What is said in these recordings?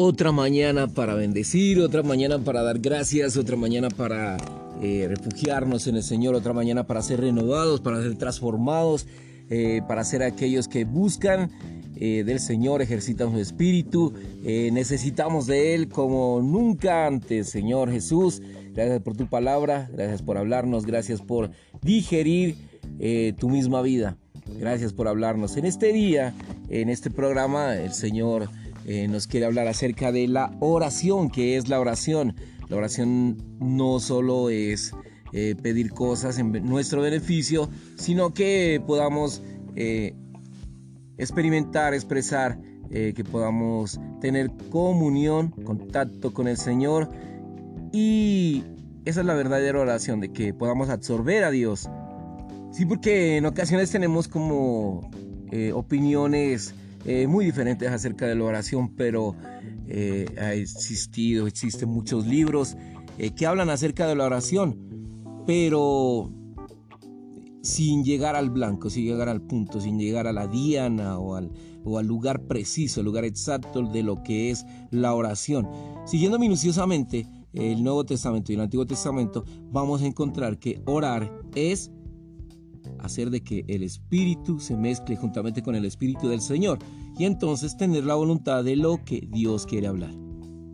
otra mañana para bendecir, otra mañana para dar gracias, otra mañana para eh, refugiarnos en el Señor, otra mañana para ser renovados, para ser transformados, eh, para ser aquellos que buscan eh, del Señor, ejercitan su espíritu. necesitamos de Él como nunca antes, Señor Jesús. Gracias por tu palabra, gracias por hablarnos, gracias por digerir tu misma vida. Gracias por hablarnos. En este día, en este programa, el Señor eh, nos quiere hablar acerca de la oración, que es la oración. La oración no solo es eh, pedir cosas en nuestro beneficio, sino que podamos eh, experimentar, expresar, que podamos tener comunión, contacto con el Señor. Y esa es la verdadera oración, de que podamos absorber a Dios. Sí, porque en ocasiones tenemos como opiniones eh, muy diferentes acerca de la oración, pero eh, ha existido, existen muchos libros eh, que hablan acerca de la oración, pero sin llegar al blanco, sin llegar al punto, sin llegar a la diana o al, o al lugar preciso, el lugar exacto de lo que es la oración. Siguiendo minuciosamente el Nuevo Testamento y el Antiguo Testamento, vamos a encontrar que orar es hacer de que el Espíritu se mezcle juntamente con el Espíritu del Señor y entonces tener la voluntad de lo que Dios quiere hablar.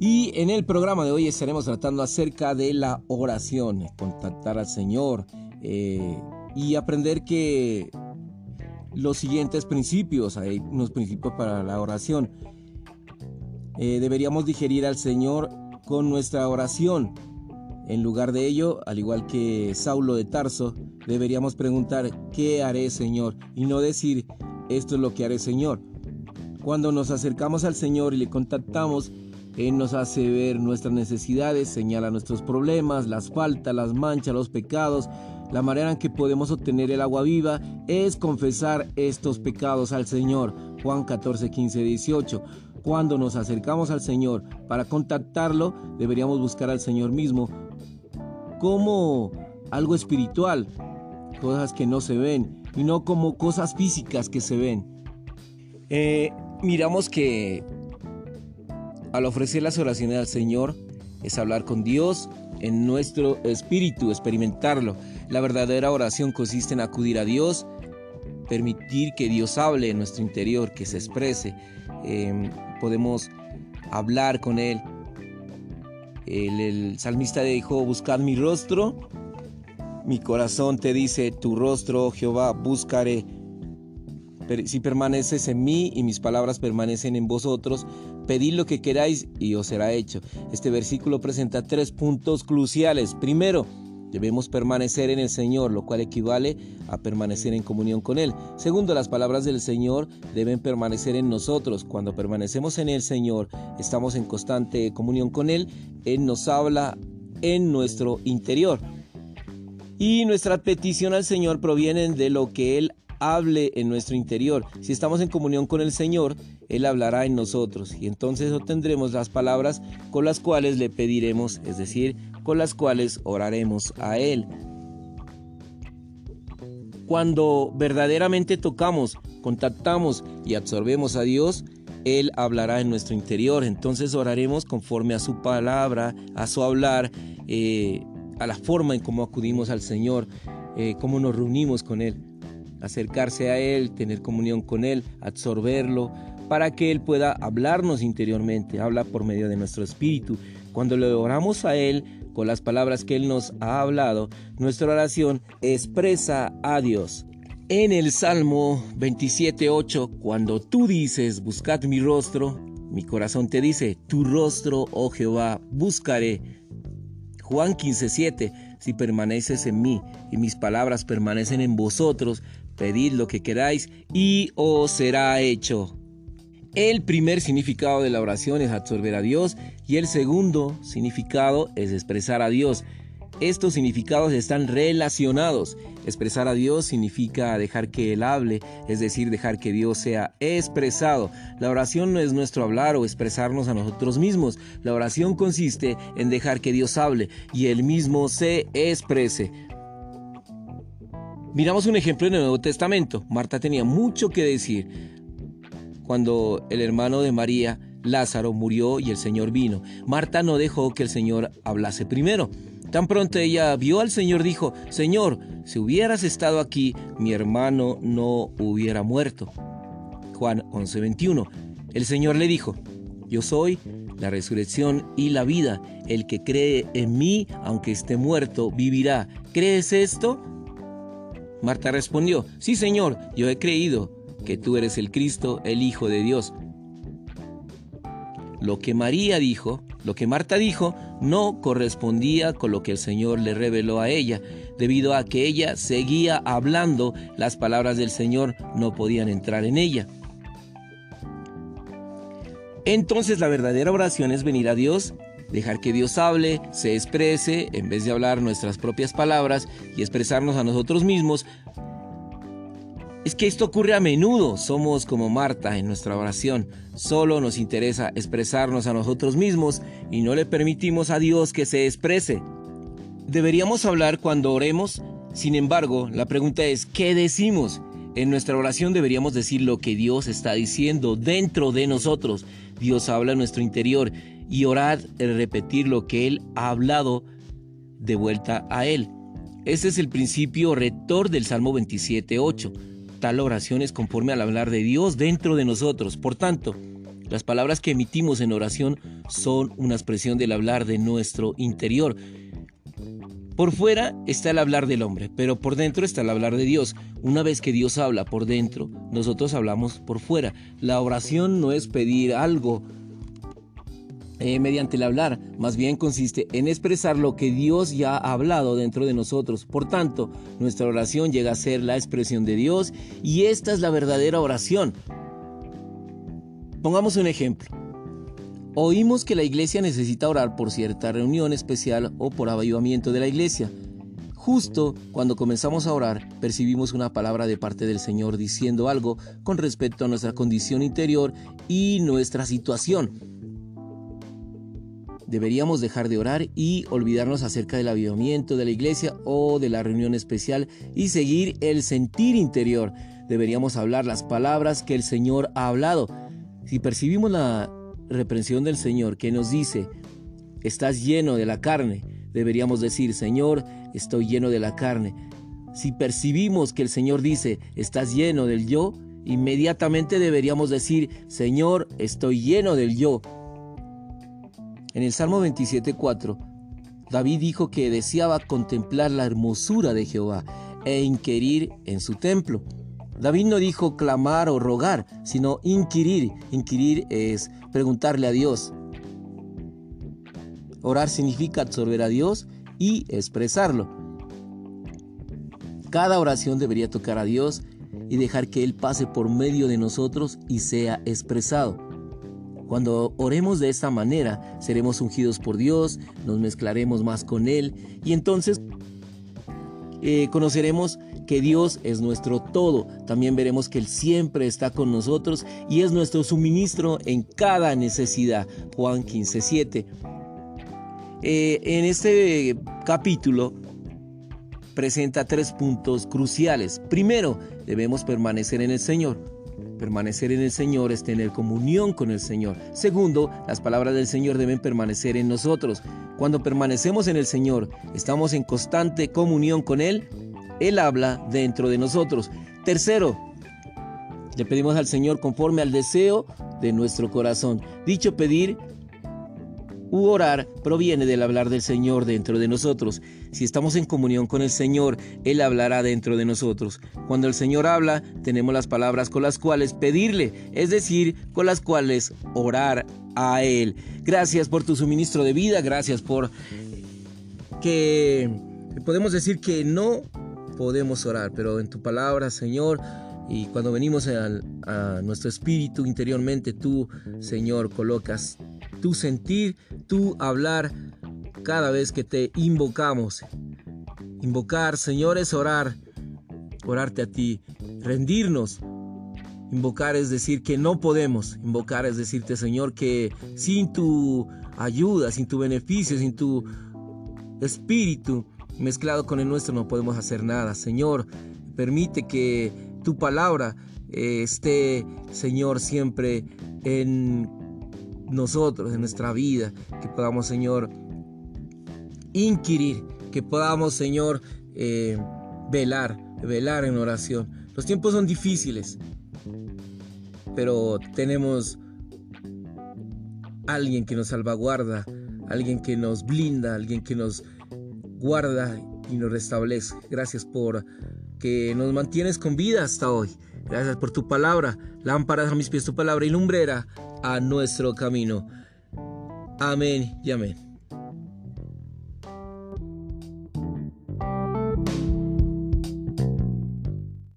Y en el programa de hoy estaremos tratando acerca de la oración, contactar al Señor eh, y aprender que los siguientes principios, hay unos principios para la oración. Eh, deberíamos digerir al Señor con nuestra oración en lugar de ello, al igual que Saulo de Tarso, deberíamos preguntar, ¿qué haré Señor? Y no decir, esto es lo que haré Señor. Cuando nos acercamos al Señor y le contactamos, Él nos hace ver nuestras necesidades, señala nuestros problemas, las faltas, las manchas, los pecados. La manera en que podemos obtener el agua viva es confesar estos pecados al Señor. Juan 14, 15, 18. Cuando nos acercamos al Señor para contactarlo, deberíamos buscar al Señor mismo como algo espiritual, cosas que no se ven, y no como cosas físicas que se ven. Eh, miramos que al ofrecer las oraciones al Señor es hablar con Dios en nuestro espíritu, experimentarlo. La verdadera oración consiste en acudir a Dios, permitir que Dios hable en nuestro interior, que se exprese. Em, podemos hablar con Él, el, salmista dijo, buscad mi rostro. Mi corazón te dice, tu rostro, oh Jehová, buscaré. Si permaneces en mí y mis palabras permanecen en vosotros, pedid lo que queráis y os será hecho. Este versículo presenta tres puntos cruciales. Primero, Debemos permanecer en el Señor, lo cual equivale a permanecer en comunión con Él. Segundo, las palabras del Señor deben permanecer en nosotros. Cuando permanecemos en el Señor, estamos en constante comunión con Él. Él nos habla en nuestro interior. Y nuestra petición al Señor proviene de lo que Él hable en nuestro interior. Si estamos en comunión con el Señor, Él hablará en nosotros y entonces obtendremos las palabras con las cuales le pediremos, es decir, con las cuales oraremos a Él. Cuando verdaderamente tocamos, contactamos y absorbemos a Dios, Él hablará en nuestro interior. Entonces oraremos conforme a su palabra, a su hablar, eh, a la forma en cómo acudimos al Señor, eh, cómo nos reunimos con Él. Acercarse a Él, tener comunión con Él, absorberlo, para que Él pueda hablarnos interiormente. Habla por medio de nuestro espíritu. Cuando le oramos a Él, con las palabras que Él nos ha hablado, nuestra oración expresa a Dios. En el Salmo 27.8, cuando tú dices, buscad mi rostro, mi corazón te dice, tu rostro, oh Jehová, buscaré. Juan 15.7, si permaneces en mí y mis palabras permanecen en vosotros, pedid lo que queráis y os será hecho. El primer significado de la oración es absorber a Dios y el segundo significado es expresar a Dios. Estos significados están relacionados. Expresar a Dios significa dejar que Él hable, es decir, dejar que Dios sea expresado. La oración no es nuestro hablar o expresarnos a nosotros mismos. La oración consiste en dejar que Dios hable y Él mismo se exprese. Miramos un ejemplo en el Nuevo Testamento. Marta tenía mucho que decir cuando el hermano de María Lázaro murió y el Señor vino. Marta no dejó que el Señor hablase primero. Tan pronto ella vio al Señor, dijo, Señor, si hubieras estado aquí, mi hermano no hubiera muerto. Juan 11:21. El Señor le dijo, Yo soy la resurrección y la vida. El que cree en mí, aunque esté muerto, vivirá. ¿Crees esto? Marta respondió, Sí, Señor, yo he creído que tú eres el Cristo, el Hijo de Dios. Lo que María dijo, lo que Marta dijo, no correspondía con lo que el Señor le reveló a ella. Debido a que ella seguía hablando, las palabras del Señor no podían entrar en ella. Entonces la verdadera oración es venir a Dios, dejar que Dios hable, se exprese, en vez de hablar nuestras propias palabras y expresarnos a nosotros mismos. Es que esto ocurre a menudo, somos como Marta en nuestra oración, solo nos interesa expresarnos a nosotros mismos y no le permitimos a Dios que se exprese. Deberíamos hablar cuando oremos, sin embargo, la pregunta es, ¿qué decimos? En nuestra oración deberíamos decir lo que Dios está diciendo dentro de nosotros. Dios habla en nuestro interior y orad el repetir lo que Él ha hablado de vuelta a Él. Ese es el principio rector del Salmo 27.8. Tal oración es conforme al hablar de Dios dentro de nosotros. Por tanto, las palabras que emitimos en oración son una expresión del hablar de nuestro interior. Por fuera está el hablar del hombre, pero por dentro está el hablar de Dios. Una vez que Dios habla por dentro, nosotros hablamos por fuera. La oración no es pedir algo eh, mediante el hablar, más bien consiste en expresar lo que Dios ya ha hablado dentro de nosotros. Por tanto, nuestra oración llega a ser la expresión de Dios y esta es la verdadera oración. Pongamos un ejemplo. Oímos que la iglesia necesita orar por cierta reunión especial o por avivamiento de la iglesia. Justo cuando comenzamos a orar, percibimos una palabra de parte del Señor diciendo algo con respecto a nuestra condición interior y nuestra situación. Deberíamos dejar de orar y olvidarnos acerca del avivamiento de la iglesia o de la reunión especial y seguir el sentir interior. Deberíamos hablar las palabras que el Señor ha hablado. Si percibimos la reprensión del Señor que nos dice, estás lleno de la carne, deberíamos decir, Señor, estoy lleno de la carne. Si percibimos que el Señor dice, estás lleno del yo, inmediatamente deberíamos decir, Señor, estoy lleno del yo. En el Salmo 27.4, David dijo que deseaba contemplar la hermosura de Jehová e inquirir en su templo. David no dijo clamar o rogar, sino inquirir. Inquirir es preguntarle a Dios. Orar significa absorber a Dios y expresarlo. Cada oración debería tocar a Dios y dejar que Él pase por medio de nosotros y sea expresado. Cuando oremos de esta manera, seremos ungidos por Dios, nos mezclaremos más con Él y entonces eh, conoceremos que Dios es nuestro todo. También veremos que Él siempre está con nosotros y es nuestro suministro en cada necesidad. Juan 15, 7. Eh, en este capítulo presenta tres puntos cruciales. Primero, debemos permanecer en el Señor. Permanecer en el Señor es tener comunión con el Señor. Segundo, las palabras del Señor deben permanecer en nosotros. Cuando permanecemos en el Señor, estamos en constante comunión con Él él habla dentro de nosotros. Tercero, le pedimos al Señor conforme al deseo de nuestro corazón. Dicho pedir u orar proviene del hablar del Señor dentro de nosotros. Si estamos en comunión con el Señor, Él hablará dentro de nosotros. Cuando el Señor habla, tenemos las palabras con las cuales pedirle, es decir, con las cuales orar a Él. Gracias por tu suministro de vida, gracias por que podemos decir que no podemos orar, pero en tu palabra, Señor, y cuando venimos a, nuestro espíritu interiormente, tú, Señor, colocas tu sentir, tu hablar cada vez que te invocamos. Invocar, Señor, es orar, orarte a ti, rendirnos. Invocar es decir que no podemos. Invocar es decirte, Señor, que sin tu ayuda, sin tu beneficio, sin tu espíritu, mezclado con el nuestro no podemos hacer nada. Señor, permite que tu palabra eh, esté, Señor, siempre en nosotros, en nuestra vida, que podamos, Señor, inquirir, que podamos, Señor, eh, velar, velar en oración. Los tiempos son difíciles, pero tenemos alguien que nos salvaguarda, alguien que nos blinda, alguien que nos guarda y nos restablece. Gracias por que nos mantienes con vida hasta hoy. Gracias por tu palabra. Lámparas a mis pies tu palabra y lumbrera a nuestro camino. Amén y amén.